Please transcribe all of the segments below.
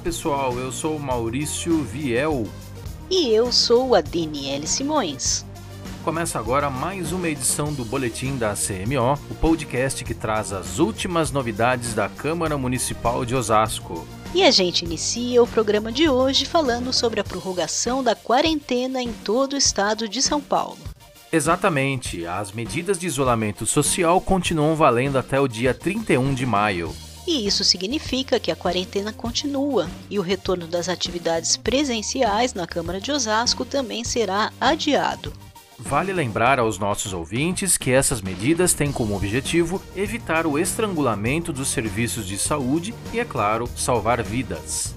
pessoal, eu sou Maurício Viel. E eu sou a Daniele Simões. Começa agora mais uma edição do Boletim da CMO, o podcast que traz as últimas novidades da Câmara Municipal de Osasco. E a gente inicia o programa de hoje falando sobre a prorrogação da quarentena em todo o estado de São Paulo. Exatamente, as medidas de isolamento social continuam valendo até o dia 31 de maio. E isso significa que a quarentena continua e o retorno das atividades presenciais na Câmara de Osasco também será adiado. Vale lembrar aos nossos ouvintes que essas medidas têm como objetivo evitar o estrangulamento dos serviços de saúde e, é claro, salvar vidas.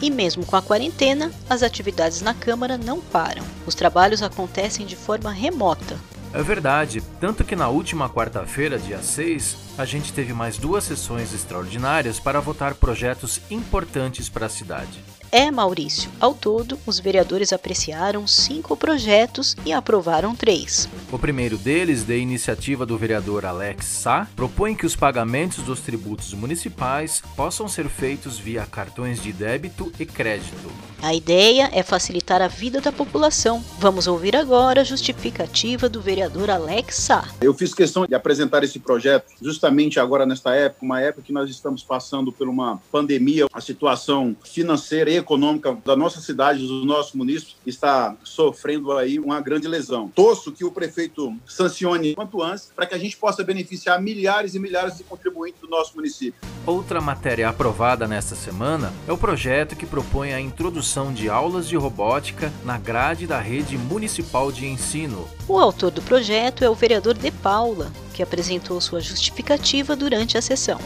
E mesmo com a quarentena, as atividades na Câmara não param. Os trabalhos acontecem de forma remota. É verdade, tanto que na última quarta-feira, dia 6, a gente teve mais duas sessões extraordinárias para votar projetos importantes para a cidade. É, Maurício. Ao todo, os vereadores apreciaram cinco projetos e aprovaram três. O primeiro deles, de iniciativa do vereador Alex Sá, propõe que os pagamentos dos tributos municipais possam ser feitos via cartões de débito e crédito. A ideia é facilitar a vida da população. Vamos ouvir agora a justificativa do vereador Alex Sá. Eu fiz questão de apresentar esse projeto justamente agora nesta época, uma época que nós estamos passando por uma pandemia, a situação financeira e econômica da nossa cidade, do nosso município, está sofrendo aí uma grande lesão. Torço que o prefeito sancione quanto antes para que a gente possa beneficiar milhares e milhares de contribuintes do nosso município. Outra matéria aprovada nesta semana é o projeto que propõe a introdução de aulas de robótica na grade da rede municipal de ensino. O autor do projeto é o vereador De Paula, que apresentou sua justificativa durante a sessão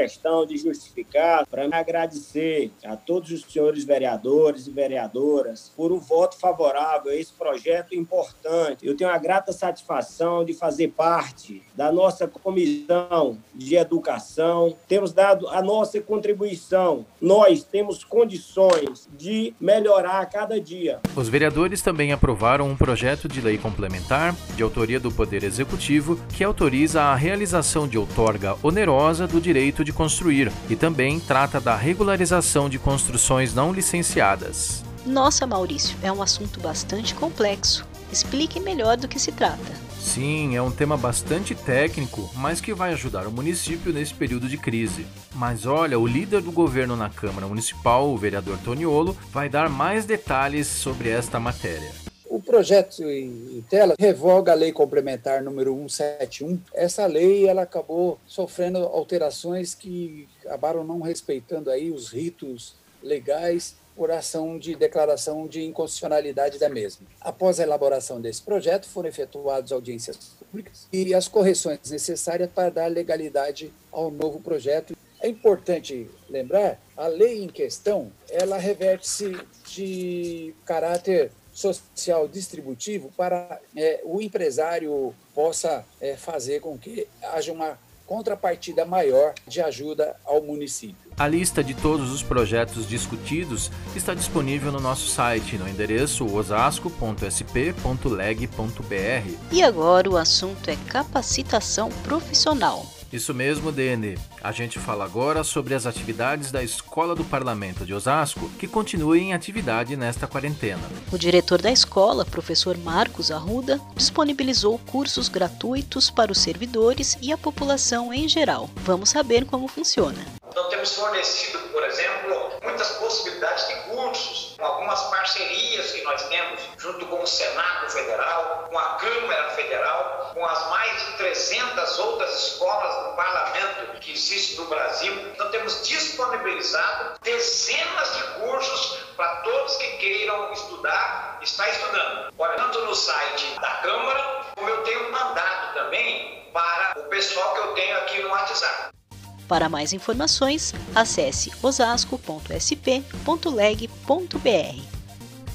questão de justificar para agradecer a todos os senhores vereadores e vereadoras por um voto favorável a esse projeto importante. Eu tenho a grata satisfação de fazer parte da nossa comissão de educação. Temos dado a nossa contribuição. Nós temos condições de melhorar a cada dia. Os vereadores também aprovaram um projeto de lei complementar de autoria do Poder Executivo que autoriza a realização de outorga onerosa do direito de construir e também trata da regularização de construções não licenciadas. Nossa, Maurício, é um assunto bastante complexo. Explique melhor do que se trata. Sim, é um tema bastante técnico, mas que vai ajudar o município nesse período de crise. Mas olha, o líder do governo na Câmara Municipal, o vereador Toniolo, vai dar mais detalhes sobre esta matéria. Projeto em tela revoga a lei complementar número 171. Essa lei ela acabou sofrendo alterações que acabaram não respeitando aí os ritos legais por ação de declaração de inconstitucionalidade da mesma. Após a elaboração desse projeto, foram efetuadas audiências públicas e as correções necessárias para dar legalidade ao novo projeto. É importante lembrar, a lei em questão, ela reverte-se de caráter social distributivo para é, o empresário possa é, fazer com que haja uma contrapartida maior de ajuda ao município. A lista de todos os projetos discutidos está disponível no nosso site, no endereço osasco.sp.leg.br. E agora o assunto é capacitação profissional. Isso mesmo, Dene. A gente fala agora sobre as atividades da Escola do Parlamento de Osasco, que continuam em atividade nesta quarentena. O diretor da escola, professor Marcos Arruda, disponibilizou cursos gratuitos para os servidores e a população em geral. Vamos saber como funciona. Então, temos fornecido, por exemplo, muitas possibilidades de cursos, algumas parcerias que nós temos junto com o Senado Federal, com a Câmara Federal, com as mais de 300 outras escolas do parlamento que existem no Brasil. Então, temos disponibilizado dezenas de cursos para todos que queiram estudar, está estudando. Olha, tanto no site da Câmara, como eu tenho mandado também para o pessoal que eu tenho aqui no WhatsApp. Para mais informações, acesse osasco.sp.leg.br.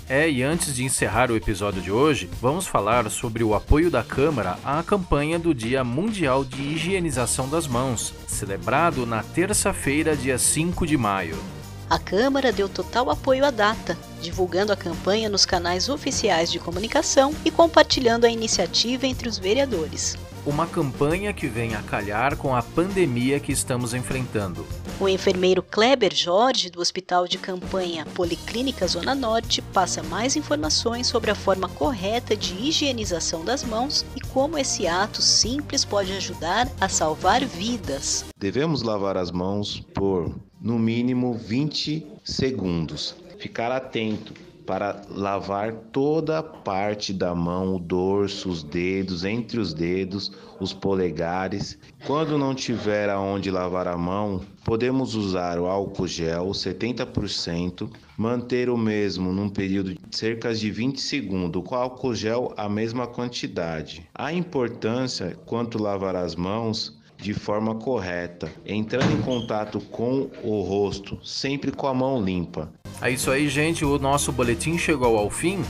É, e antes de encerrar o episódio de hoje, vamos falar sobre o apoio da Câmara à campanha do Dia Mundial de Higienização das Mãos, celebrado na terça-feira, dia 5 de maio. A Câmara deu total apoio à data, divulgando a campanha nos canais oficiais de comunicação e compartilhando a iniciativa entre os vereadores. Uma campanha que vem a calhar com a pandemia que estamos enfrentando. O enfermeiro Kleber Jorge, do Hospital de Campanha Policlínica Zona Norte, passa mais informações sobre a forma correta de higienização das mãos e como esse ato simples pode ajudar a salvar vidas. Devemos lavar as mãos por no mínimo 20 segundos. Ficar atento para lavar toda a parte da mão, o dorso, os dedos, entre os dedos, os polegares. Quando não tiver aonde lavar a mão, podemos usar o álcool gel 70%, manter o mesmo num período de cerca de 20 segundos, com álcool gel a mesma quantidade. A importância quanto lavar as mãos de forma correta, entrando em contato com o rosto, sempre com a mão limpa. É isso aí, gente. O nosso boletim chegou ao fim.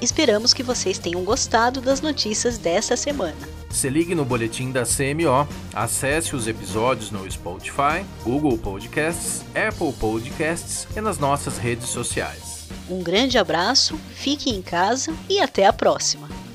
Esperamos que vocês tenham gostado das notícias dessa semana. Se ligue no boletim da CMO, acesse os episódios no Spotify, Google Podcasts, Apple Podcasts e nas nossas redes sociais. Um grande abraço, fique em casa e até a próxima!